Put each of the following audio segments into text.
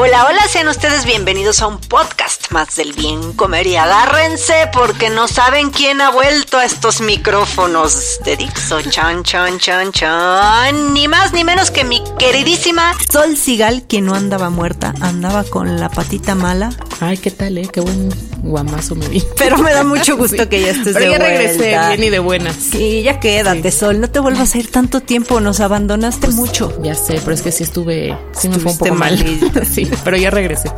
Hola, hola, sean ustedes bienvenidos a un podcast más del bien comer y agárrense porque no saben quién ha vuelto a estos micrófonos de Dixo. Chan, chan, chan, chan. Ni más ni menos que mi queridísima Sol Sigal, que no andaba muerta, andaba con la patita mala. Ay, ¿qué tal, eh? Qué buen guamazo me di. Pero me da mucho gusto Sí. que ya estés Pero de ya regresé vuelta. bien y de buenas. Sí, ya quédate, Sol. No te vuelvas a ir tanto tiempo. Nos abandonaste mucho. Ya sé, pero es que sí estuve, sí me fue un poco mal. malita. sí, pero ya regresé.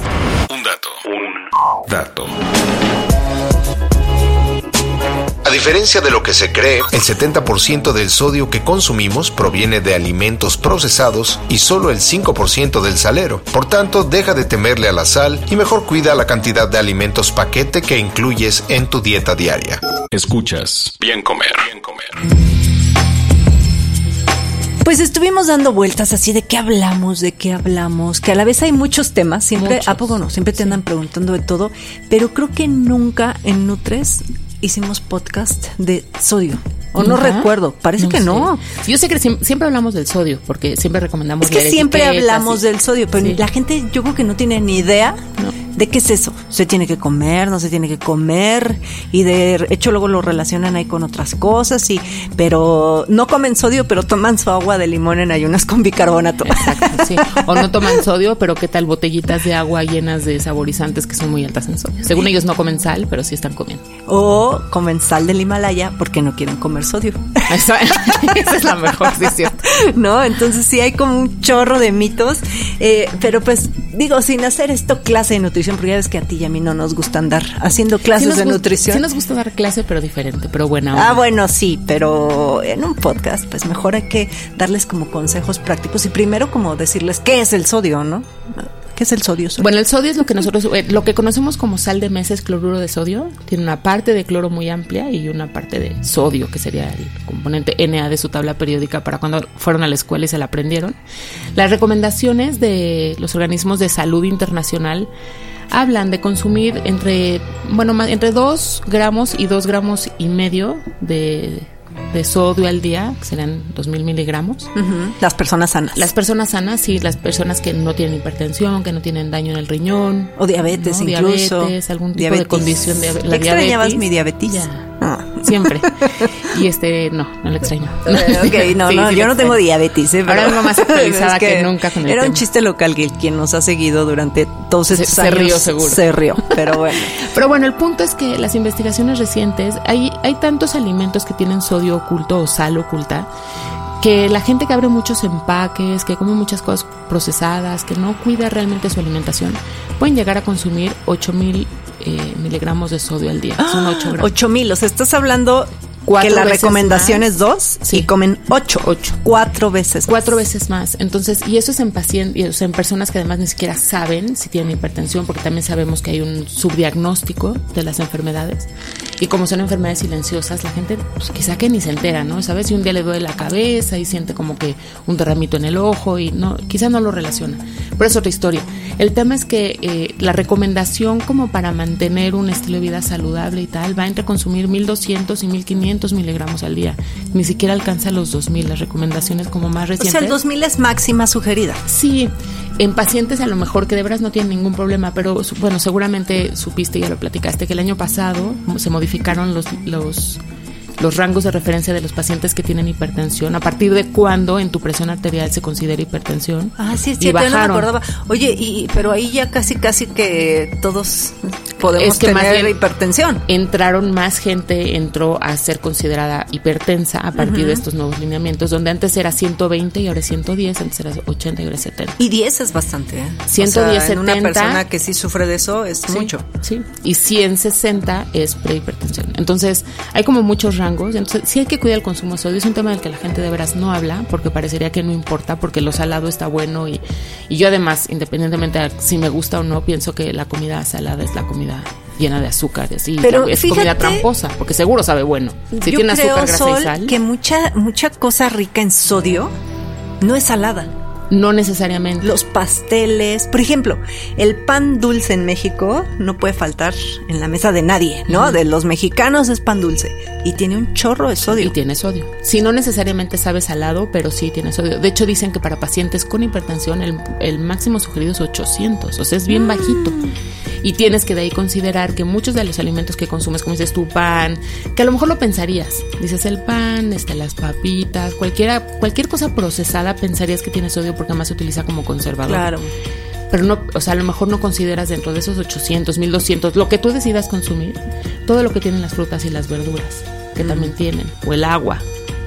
Un dato. Un dato. A diferencia de lo que se cree, el 70% del sodio que consumimos proviene de alimentos procesados y solo el 5% del salero. Por tanto, deja de temerle a la sal y mejor cuida la cantidad de alimentos paquete que incluyes en tu dieta diaria. Escuchas Bien Comer. Bien Comer. Pues estuvimos dando vueltas así de qué hablamos, de qué hablamos, que a la vez hay muchos temas, siempre, Muchos. ¿a poco no? Siempre te Sí. andan preguntando de todo, pero creo que nunca en Nutres hicimos podcast de sodio. O no recuerdo, parece que sé. no. Yo sé que siem- siempre hablamos del sodio, porque siempre recomendamos Es que siempre hablamos del sodio, pero Sí. la gente yo creo que no tiene ni idea No. De qué es eso. Se tiene que comer, no se tiene que comer y de hecho luego lo relacionan ahí con otras cosas y pero no comen sodio, pero toman su agua de limón en ayunas con bicarbonato. Exacto, sí. O no toman sodio, pero qué tal botellitas de agua llenas de saborizantes que son muy altas en sodio. Según ellos no comen sal, pero sí están comiendo. O comen sal del Himalaya porque no quieren comer sodio. Esa, esa es la mejor, sí cierto. ¿No? Entonces sí hay como un chorro de mitos. eh, pero pues digo, sin hacer esto clase de nutrición, porque ya ves que a ti y a mí no nos gusta andar haciendo clases Sí de nutrición. Sí nos gusta dar clase, pero diferente, pero buena. Ah, bueno, sí, pero en un podcast, pues mejor hay que darles como consejos prácticos y primero como decirles qué es el sodio, ¿no? ¿Qué es el sodio? Sol? Bueno, el sodio es lo que nosotros, eh, lo que conocemos como sal de mesa es cloruro de sodio. Tiene una parte de cloro muy amplia y una parte de sodio, que sería el componente Na de su tabla periódica para cuando fueron a la escuela y se la aprendieron. Las recomendaciones de los organismos de salud internacional hablan de consumir entre, bueno, entre 2 gramos y 2 gramos y medio de, de sodio al día, que serían 2000 miligramos. Las personas sanas. Las personas sanas, sí, las personas que no tienen hipertensión, que no tienen daño en el riñón. o diabetes ¿no? incluso. Diabetes, algún tipo de condición de ¿Ya la extrañabas diabetes. mi diabetes? Ya. Siempre. Y este, no, no lo extraño. Ok, no, Sí, no, sí yo no tengo diabetes. ¿eh? Ahora vengo más actualizada es que nunca con el Era un chiste local que quien nos ha seguido durante todos Se- estos se años rió seguro. Se rió, pero bueno. Pero bueno, el punto es que las investigaciones recientes, hay, hay tantos alimentos que tienen sodio oculto o sal oculta, que la gente que abre muchos empaques, que come muchas cosas procesadas, que no cuida realmente su alimentación, pueden llegar a consumir 8000 eh, miligramos de sodio al día. Son 8 gramos. 8 mil, o sea, estás hablando Cuatro que la recomendación más. es dos Sí. y comen ocho. Ocho. Cuatro veces. Cuatro veces más. Entonces, y eso es en pacientes, o sea, en personas que además ni siquiera saben si tienen hipertensión, porque también sabemos que hay un subdiagnóstico de las enfermedades. Y como son enfermedades silenciosas, la gente pues, quizá que ni se entera, ¿no? ¿Sabes? Y un día le duele la cabeza y siente como que un derramito en el ojo y no, quizá no lo relaciona. Pero es otra historia. El tema es que eh, la recomendación como para mantener un estilo de vida saludable y tal va entre consumir 1200 y 1500 miligramos al día. Ni siquiera alcanza los 2000. Las recomendaciones como más O recientes. sea, el 2000 es máxima sugerida. Sí, en pacientes a lo mejor que de veras no tienen ningún problema, pero bueno, seguramente supiste, ya lo platicaste, que el año pasado se modificaron los, los los rangos de referencia de los pacientes que tienen hipertensión, a partir de cuándo en tu presión arterial se considera hipertensión. Ah, sí, sí, no me acordaba. Oye, y, pero ahí ya casi, casi que todos podemos tener hipertensión. Entraron más gente, entró a ser considerada hipertensa a partir de estos nuevos lineamientos, donde antes era 120 y ahora es 110, antes era 80 y ahora es 70. Y 10 es bastante, ¿eh? 110, o una persona que sí sufre de eso es mucho. Sí, y 160 es prehipertensión. Entonces, hay como muchos rangos. Entonces, sí hay que cuidar el consumo de sodio. Es un tema del que la gente de veras no habla, porque parecería que no importa, porque lo salado está bueno. Y, y yo, además, independientemente de si me gusta o no, pienso que la comida salada es la comida llena de azúcar y así. Pero es comida tramposa, porque seguro sabe bueno. Si tiene azúcar, grasa y sal. que mucha, mucha cosa rica en sodio no es salada. No necesariamente. Los pasteles, por ejemplo, el pan dulce en México no puede faltar en la mesa de nadie, ¿no? De los mexicanos es pan dulce y tiene un chorro de sodio. Y tiene sodio. Si no necesariamente sabe salado, pero sí tiene sodio. De hecho, dicen que para pacientes con hipertensión el, máximo sugerido es 800, o sea, es bien bajito. Y tienes que de ahí considerar que muchos de los alimentos que consumes, como dices tu pan, que a lo mejor lo pensarías, dices el pan, este, las papitas, cualquiera, cualquier cosa procesada pensarías que tiene sodio porque además se utiliza como conservador. Claro. Pero no, o sea, a lo mejor no consideras dentro de esos 800, 1200, lo que tú decidas consumir, todo lo que tienen las frutas y las verduras, que también tienen, o el agua,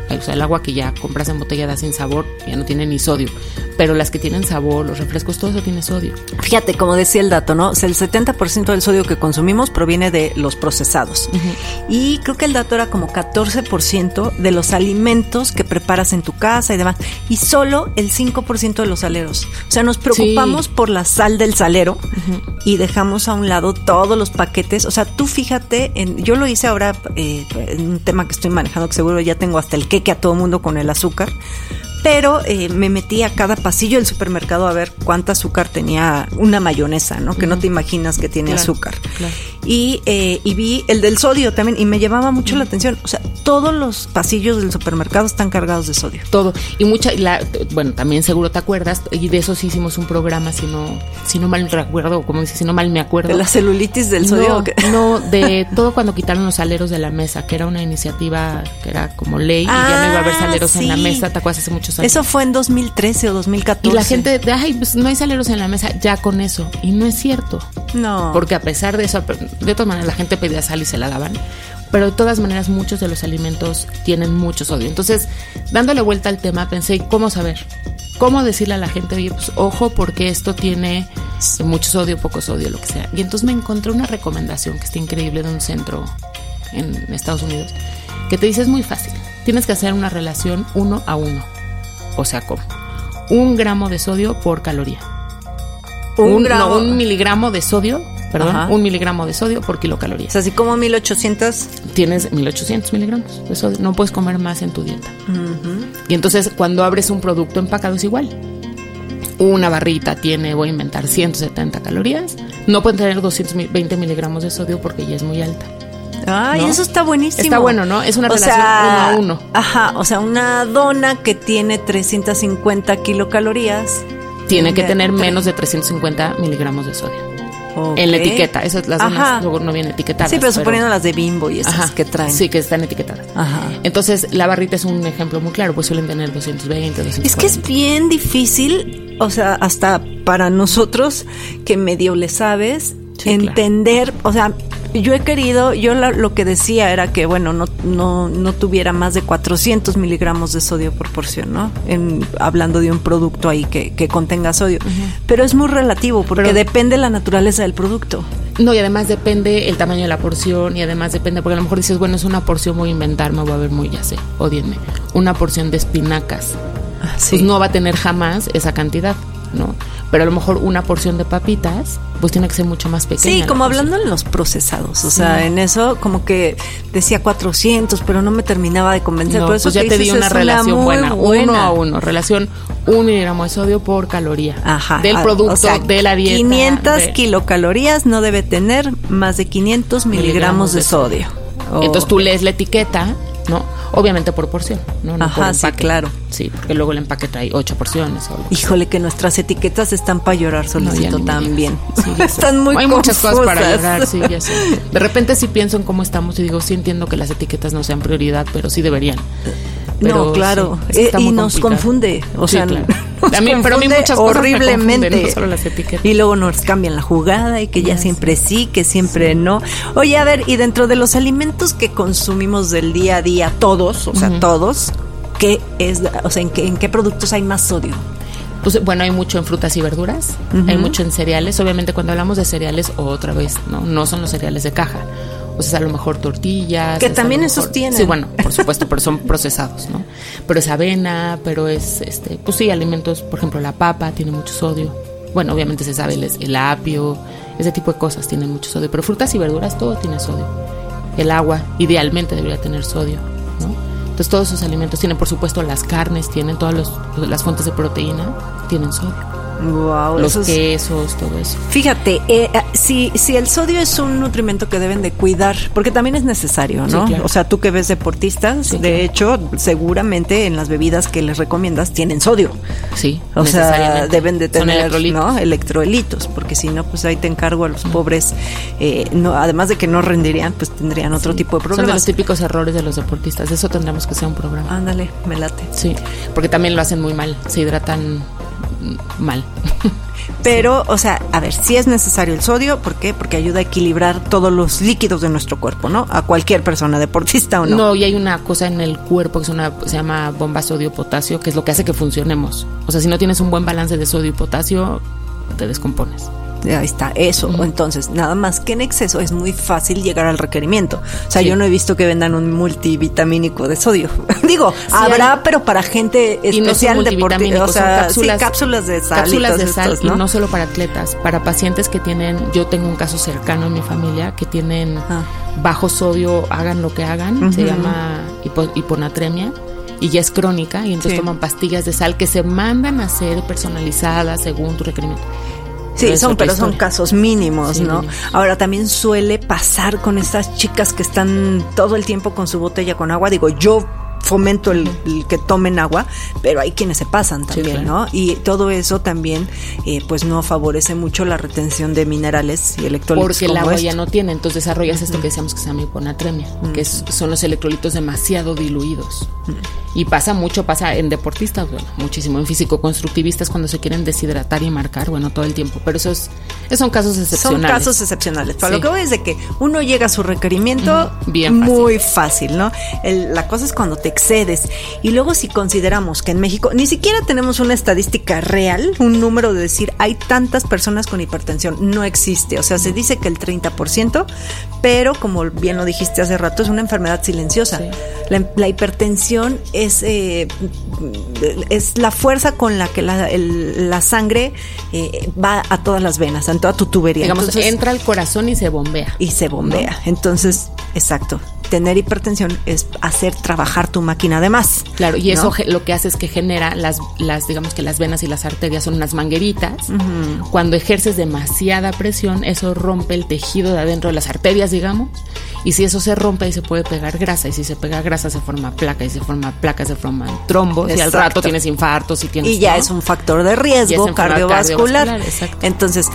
o sea, el agua que ya compras en botella da sin sabor, ya no tiene ni sodio. Pero las que tienen sabor, los refrescos, todo eso tiene sodio. Fíjate, como decía el dato, ¿no? O sea, el 70% del sodio que consumimos proviene de los procesados. Y creo que el dato era como 14% de los alimentos que preparas en tu casa y demás. Y solo el 5% de los saleros. O sea, nos preocupamos por la sal del salero y dejamos a un lado todos los paquetes. O sea, tú fíjate, en, yo lo hice ahora eh, en un tema que estoy manejando, que seguro ya tengo hasta el que a todo mundo con el azúcar pero eh, me metí a cada pasillo del supermercado a ver cuánta azúcar tenía una mayonesa, ¿no? Que no te imaginas que tiene azúcar. Y, eh, y vi el del sodio también y me llamaba mucho la atención. O sea, todos los pasillos del supermercado están cargados de sodio. Todo. Y mucha, la, bueno, también seguro te acuerdas, y de eso sí hicimos un programa, si no, si no mal recuerdo, como dices, si no mal me acuerdo. ¿De la celulitis del sodio? No, de todo cuando quitaron los aleros de la mesa, que era una iniciativa que era como ley y ya no iba a haber ah, saleros en la mesa, ¿te acuerdas hace muchos eso fue en 2013 o 2014. Y la gente, ay, pues no hay saleros en la mesa, ya con eso. Y no es cierto. No. Porque a pesar de eso, de todas maneras la gente pedía sal y se la daban. Pero de todas maneras muchos de los alimentos tienen mucho sodio. Entonces, dándole vuelta al tema, pensé, ¿cómo saber? ¿Cómo decirle a la gente, oye, pues ojo porque esto tiene mucho sodio, poco sodio, lo que sea? Y entonces me encontré una recomendación que está increíble de un centro en Estados Unidos, que te dice es muy fácil. Tienes que hacer una relación uno a uno o sea, como un gramo de sodio por caloría. Un, No, un miligramo de sodio, perdón, un miligramo de sodio por kilocaloría. O sea, así como 1800. Tienes 1800 miligramos de sodio. No puedes comer más en tu dieta. Y entonces, cuando abres un producto empacado es igual. Una barrita tiene, voy a inventar, 170 calorías. No pueden tener 220 miligramos de sodio porque ya es muy alta. Ay, eso está buenísimo. Está bueno, ¿no? Es una relación uno a uno. Ajá, o sea, una dona que tiene 350 kilocalorías. Tiene que tener menos de 350 miligramos de sodio. En la etiqueta, esas las donas luego no vienen etiquetadas. Sí, pero, suponiendo las de bimbo y esas que traen. Sí, que están etiquetadas. Ajá. Entonces, la barrita es un ejemplo muy claro, pues suelen tener 220, 250. Es que es bien difícil, o sea, hasta para nosotros que medio le sabes, entender, o sea, yo he querido, yo lo que decía era que, bueno, no, no, no tuviera más de 400 miligramos de sodio por porción, ¿no? En, hablando de un producto ahí que, que contenga sodio. Pero es muy relativo porque depende la naturaleza del producto. No, y además depende el tamaño de la porción y además depende, porque a lo mejor dices, bueno, es una porción, voy a inventar, me voy a ver muy, ya sé, odienme, una porción de espinacas. Ah, pues no va a tener jamás esa cantidad. ¿No? Pero a lo mejor una porción de papitas, pues tiene que ser mucho más pequeña. Sí, como hablando en los procesados, o sea, en eso como que decía 400, pero no me terminaba de convencer. por eso pues ya te di una relación buena, uno a uno, relación un miligramo de sodio por caloría Ajá, del producto de la dieta. 500 kilocalorías no debe tener más de 500 miligramos, de, sodio. Entonces tú lees la etiqueta. Obviamente por porción, ¿no? no por Ajá, sí, claro. Sí, porque luego el empaque trae ocho porciones. O Híjole, que nuestras etiquetas están para llorar solicito también. Sí, están muy Hay muchas cosas para llorar, sí, ya sé. De repente sí pienso en cómo estamos y digo, sí entiendo que las etiquetas no sean prioridad, pero sí deberían. Pero no, claro. sí, Eh, y nos complicado. confunde. O sea, claro. Nos A mí- pero a mí muchas cosas horriblemente. confunden, no solo las etiquetas. Y luego nos cambian la jugada y que ya Ya siempre sí, que siempre no. Oye, a ver, y dentro de los alimentos que consumimos del día a día, todos, o sea, todos, ¿qué es, o sea, en qué, en qué productos hay más sodio? Pues bueno, hay mucho en frutas y verduras, hay mucho en cereales. Obviamente cuando hablamos de cereales, otra vez, ¿no? No son los cereales de caja. O sea, es a lo mejor tortillas. Que es también esos tienen. Sí, bueno, por supuesto, pero son procesados, ¿no? Pero es avena, pero es, este, pues sí, alimentos, por ejemplo, la papa tiene mucho sodio. Bueno, obviamente se sabe el, el apio, ese tipo de cosas tienen mucho sodio. Pero frutas y verduras, todo tiene sodio. El agua, idealmente, debería tener sodio. Entonces todos esos alimentos tienen, por supuesto, las carnes, tienen todas las fuentes de proteína, tienen sodio. Wow, los quesos, todo eso. Fíjate, eh, eh, si, si el sodio es un nutrimento que deben de cuidar, porque también es necesario, ¿no? Sí, claro. O sea, tú que ves deportistas, Sí, de hecho, seguramente en las bebidas que les recomiendas tienen sodio. Sí, O sea, deben de tener electrolitos. ¿no? electrolitos, porque si no, pues ahí te encargo a los pobres, eh, no, además de que no rendirían, pues tendrían otro tipo de Son de los problemas. típicos errores de los deportistas. De eso tendremos que hacer un programa. Ándale, me late. Sí, porque también lo hacen muy mal. Se hidratan mm, mal. Pero, o sea, a ver, si es necesario el sodio, ¿por qué? Porque ayuda a equilibrar todos los líquidos de nuestro cuerpo, ¿no? A cualquier persona, deportista o no. No. y hay una cosa en el cuerpo que es una, se llama bomba sodio-potasio, que es lo que hace que funcionemos. O sea, si no tienes un buen balance de sodio y potasio, te descompones. Ahí está, eso. Entonces, nada más que en exceso es muy fácil llegar al requerimiento. O sea, Sí. yo no he visto que vendan un multivitamínico de sodio. Digo, habrá, hay. pero para gente Y no especial, deportiva. O sea, cápsulas, sí, cápsulas de sal. y cápsulas de sal estos, y no solo para atletas, para pacientes que tienen, yo tengo un caso cercano en mi familia que tienen Ah. bajo sodio, hagan lo que hagan, se llama hipo- hiponatremia y ya es crónica y entonces Sí. toman pastillas de sal que se mandan a ser personalizadas según tu requerimiento. Sí, son, pero son casos mínimos, Sí, ¿no? mínimos. Ahora también suele pasar con estas chicas que están todo el tiempo con su botella con agua. Digo, yo fomento el, el que tomen agua, pero hay quienes se pasan también, claro. ¿no? Y todo eso también, eh, pues no favorece mucho la retención de minerales y electrolitos. Porque el agua esto. ya no tiene, entonces desarrollas esto que decíamos que se llama hiponatremia, que es- son los electrolitos demasiado diluidos. Y pasa mucho, pasa en deportistas, bueno, muchísimo, en físico-constructivistas cuando se quieren deshidratar y marcar, bueno, todo el tiempo. Pero esos, esos son casos Son excepcionales. casos excepcionales. Sí. lo que voy es de que uno llega a su requerimiento Ujú, bien fácil. muy fácil, ¿no? El- la cosa es cuando te excedes. Y luego si consideramos que en México ni siquiera tenemos una estadística real, un número de decir hay tantas personas con hipertensión, no existe. O sea, se dice que el 30%, pero como bien lo dijiste hace rato, es una enfermedad silenciosa. Sí. La, la hipertensión es, eh, es la fuerza con la que la, el- la sangre eh, va a todas las venas, a toda tu tubería. Digamos, Entonces- entra al corazón y se bombea. y se bombea. Entonces, exacto. Tener hipertensión es hacer trabajar tu máquina de más. Claro, y eso ¿no? ge- lo que hace es que genera las, las, digamos que las venas y las arterias son unas mangueritas. Cuando ejerces demasiada presión, eso rompe el tejido de adentro de las arterias, digamos. Y si eso se rompe, ahí se puede pegar grasa. Y si se pega grasa, se forma placa. Y se forma placa, se forman trombos. Y al rato tienes infartos y tienes. y ya ¿no? es un factor de riesgo cardiovascular. cardiovascular, exacto. Entonces,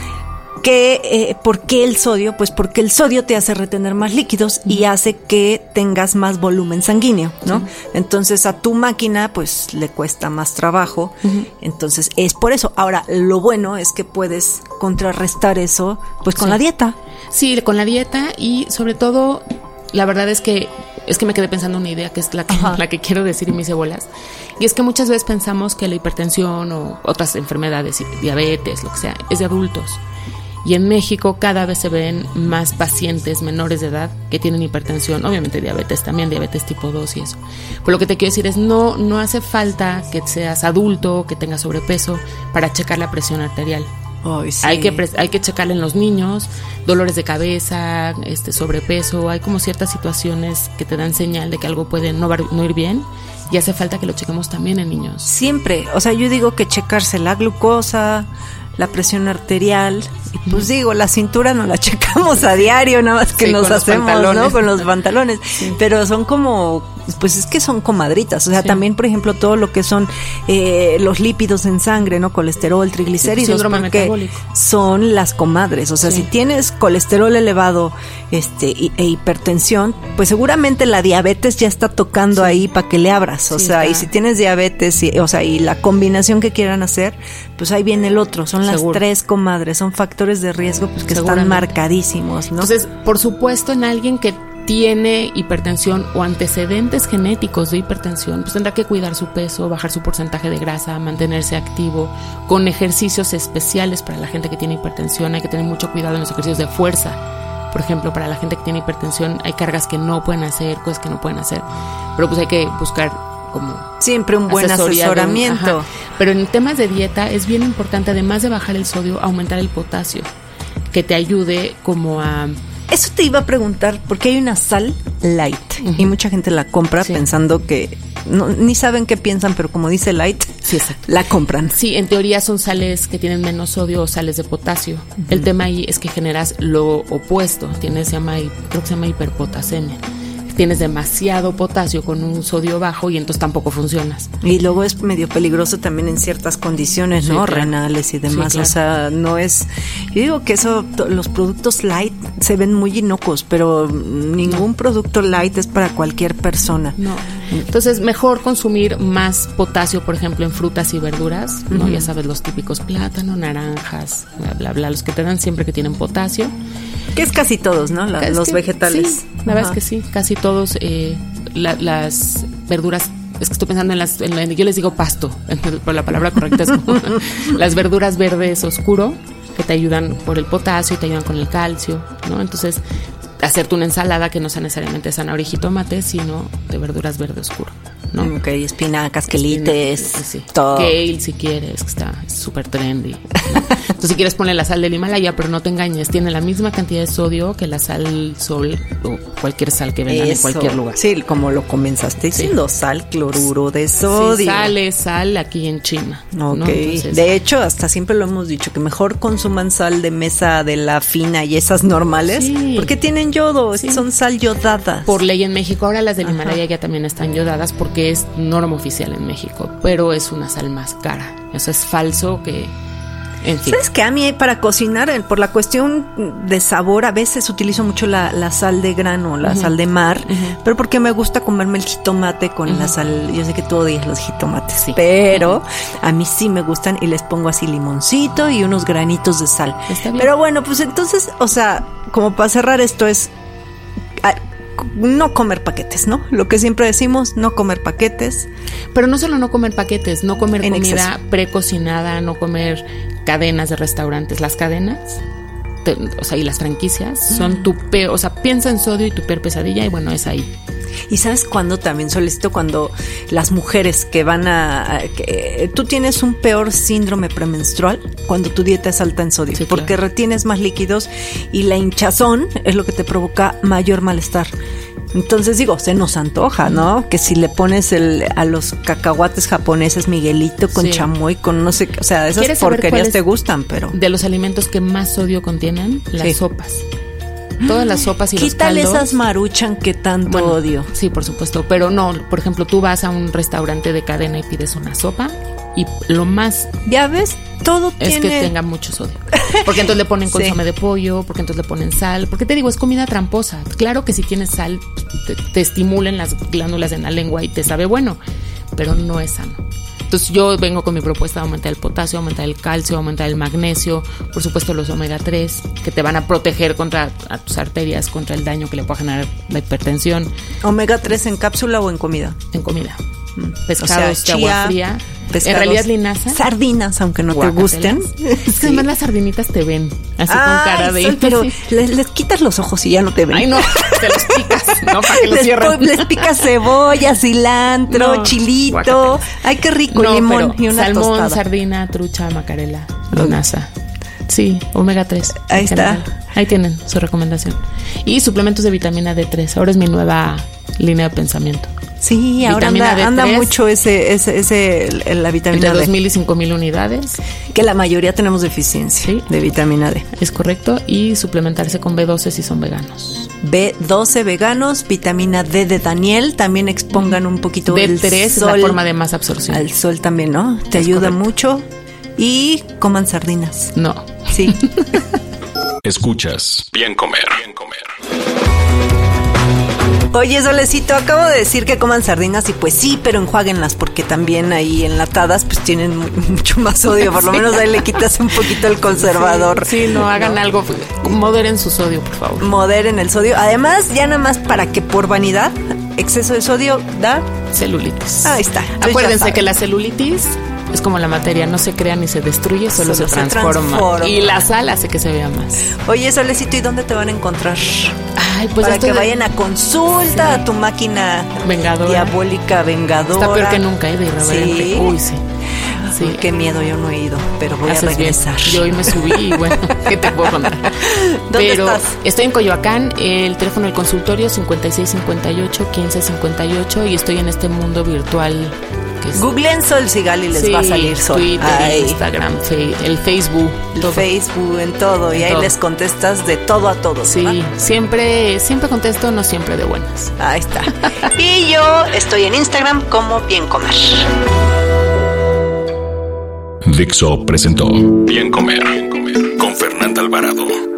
¿qué, eh, ¿por qué el sodio? Pues porque el sodio te hace retener más líquidos y hace que tengas más volumen sanguíneo, ¿no? Entonces a tu máquina pues le cuesta más trabajo. Entonces es por eso. Ahora, lo bueno es que puedes contrarrestar eso pues con Sí. la dieta. Sí, con la dieta y sobre todo, la verdad es que es que me quedé pensando una idea que es la que, Ajá. la que quiero decir y me hice bolas. Y es que muchas veces pensamos que la hipertensión o otras enfermedades, diabetes, lo que sea, es de adultos. Y en México cada vez se ven más pacientes menores de edad que tienen hipertensión, obviamente diabetes, también diabetes tipo 2 y eso. Pero lo que te quiero decir es, no, no hace falta que seas adulto, que tengas sobrepeso para checar la presión arterial. Ay, sí. Hay que hay que checarle en los niños, dolores de cabeza, este sobrepeso, hay como ciertas situaciones que te dan señal de que algo puede no, no ir bien y hace falta que lo chequemos también en niños. Siempre, o sea, yo digo que checarse la glucosa, la presión arterial, y pues digo, la cintura no la checamos a diario, nada más que Sí, nos hacemos, ¿no? Con los pantalones. Pero son como pues es que son comadritas. O sea, también, por ejemplo, todo lo que son eh, los lípidos en sangre, ¿no? Colesterol, triglicéridos, porque son las comadres. O sea, si tienes colesterol elevado este, e hipertensión, pues seguramente la diabetes ya está tocando ahí para que le abras. O sea, y si tienes diabetes, y, o sea, y la combinación que quieran hacer, pues ahí viene el otro. Son las tres comadres, son factores de riesgo pues, que están marcadísimos, ¿no? Entonces, por supuesto, en alguien que tiene hipertensión o antecedentes genéticos de hipertensión, pues tendrá que cuidar su peso, bajar su porcentaje de grasa, mantenerse activo, con ejercicios especiales para la gente que tiene hipertensión. Hay que tener mucho cuidado en los ejercicios de fuerza. Por ejemplo, para la gente que tiene hipertensión hay cargas que no pueden hacer, cosas que no pueden hacer. Pero pues hay que buscar como siempre un buen asesoramiento. Pero en temas de dieta es bien importante, además de bajar el sodio, aumentar el potasio, que te ayude como a eso te iba a preguntar, porque hay una sal light y mucha gente la compra pensando que ni saben qué piensan, pero como dice light, la compran. Sí, en teoría son sales que tienen menos sodio o sales de potasio. El tema ahí es que generas lo opuesto, tienes se llama creo que se llama hiperpotasemia tienes demasiado potasio con un sodio bajo y entonces tampoco funcionas. Y luego es medio peligroso también en ciertas condiciones, ¿no? Renales y demás. O sea, no es. Yo digo que eso, los productos light se ven muy inocuos, pero ningún producto light es para cualquier persona. No. Entonces, mejor consumir más potasio, por ejemplo, en frutas y verduras, ¿no? Ya sabes, los típicos plátano, naranjas, bla, bla, bla, los que te dan siempre que tienen potasio. Que es casi todos, ¿no? los vegetales. la verdad es que sí, casi todos eh, las verduras es que estoy pensando en las, yo les digo pasto, por la palabra correcta es como las verduras verdes oscuro que te ayudan por el potasio y te ayudan con el calcio, ¿no? Entonces, hacerte una ensalada que no sea necesariamente zanahoria y jitomate, sino de verduras verde oscuro. ¿no? Ok, espinacas, quelites, sí, todo. Kale si quieres, que está súper trendy. Entonces si quieres poner la sal del Himalaya, pero no te engañes, tiene la misma cantidad de sodio que la sal sol o cualquier sal que venga en cualquier lugar. Sí, como lo comenzaste diciendo, sal cloruro de sodio. Sí, sal es sal aquí en China. Ok, de hecho hasta siempre lo hemos dicho, que mejor consuman sal de mesa de la fina y esas normales, porque tienen yodo, son sal yodada. Por ley en México, ahora las del Himalaya ya también están yodadas porque que es norma oficial en México, pero es una sal más cara. Eso es falso que... En fin. ¿Sabes que a mí para cocinar, por la cuestión de sabor, a veces utilizo mucho la, sal de grano, la sal de mar, pero porque me gusta comerme el jitomate con la sal. Yo sé que tú odias los jitomates, pero a mí sí me gustan y les pongo así limoncito y unos granitos de sal. Pero bueno, pues entonces, o sea, como para cerrar esto es no comer paquetes, ¿no? Lo que siempre decimos, no comer paquetes. Pero no solo no comer paquetes, no comer comida precocinada, no comer cadenas de restaurantes. Las cadenas, o sea, y las franquicias son tu peor, o sea, piensa en sodio y tu peor pesadilla y bueno, es ahí. Y sabes cuándo también solicito cuando las mujeres que van a, que, tú tienes un peor síndrome premenstrual cuando tu dieta es alta en sodio, porque retienes más líquidos y la hinchazón es lo que te provoca mayor malestar. Entonces digo, se nos antoja, ¿no? Que si le pones el, a los cacahuates japoneses Miguelito con chamoy, con no sé, o sea, esas porquerías te gustan, pero... De los alimentos que más sodio contienen, las sopas. Todas las sopas y los caldos. esas maruchan que tanto odio. Sí, por supuesto. Pero no, por ejemplo, tú vas a un restaurante de cadena y pides una sopa y lo más... Ya ves, todo es que tenga mucho sodio. Porque entonces le ponen consome de pollo, porque entonces le ponen sal. Porque te digo, es comida tramposa. Claro que si tienes sal, te, te estimulan las glándulas en la lengua y te sabe bueno, pero no es sano. Entonces yo vengo con mi propuesta de aumentar el potasio, aumentar el calcio, aumentar el magnesio, por supuesto los omega 3, que te van a proteger contra tus arterias, contra el daño que le pueda generar la hipertensión. ¿Omega 3 en cápsula o en comida? En comida. Pescados de agua fría en realidad linaza. Sardinas, aunque no te gusten. Es que además las sardinitas te ven así con cara de. pero les, quitas los ojos y ya no te ven. Ay, no, te los picas, ¿no? Para que los les, les picas cebolla, cilantro, chilito. Ay, qué rico, limón y una Salmón, sardina, trucha, macarela, linaza. Sí, omega 3. Ahí está. Ahí tienen su recomendación. Y suplementos de vitamina D3. Ahora es mi nueva línea de pensamiento. Sí, ahora anda, anda, mucho ese, ese, ese la vitamina Entre D. Entre 2.000 y 5.000 unidades. Que la mayoría tenemos deficiencia de vitamina D. Es correcto. Y suplementarse con B12 si son veganos. B12 veganos, vitamina D de Daniel, también expongan un poquito D3 el es la forma de más absorción. Al sol también, ¿no? Te ayuda mucho. Y coman sardinas. No. Sí. Escuchas. Bien comer. Bien comer. Oye, Solecito, acabo de decir que coman sardinas y pues sí, pero enjuáguenlas porque también ahí enlatadas pues tienen mucho más sodio. Por lo menos ahí le quitas un poquito el conservador. Sí, no hagan algo. Moderen su sodio, por favor. Moderen el sodio. Además, ya nada más para que por vanidad, exceso de sodio da celulitis. Ahí está. Acuérdense que la celulitis es como la materia, no se crea ni se destruye, solo, se, transforma. Y la sal hace que se vea más. Oye, Solecito, ¿y dónde te van a encontrar? Ay, pues Para que vayan a consulta a tu máquina vengadora. diabólica vengadora. Está peor que nunca, ¿eh? De irreverente. ¿Sí? Uy, sí. Sí. Qué miedo, yo no he ido, pero voy a regresar. Yo hoy me subí y bueno, ¿qué te puedo contar? ¿Dónde pero estás? estoy en Coyoacán, el teléfono del consultorio 5658 1558 y estoy en este mundo virtual Googleen Sol Sigal y les va a salir Sol. Twitter, Instagram, el Facebook. El Facebook, en todo. y ahí les contestas de todo a todo. Sí, siempre, siempre contesto, no siempre de buenas. Ahí está. y yo estoy en Instagram como Bien Comer. Dixo presentó Bien Comer, Bien Comer con Fernanda Alvarado.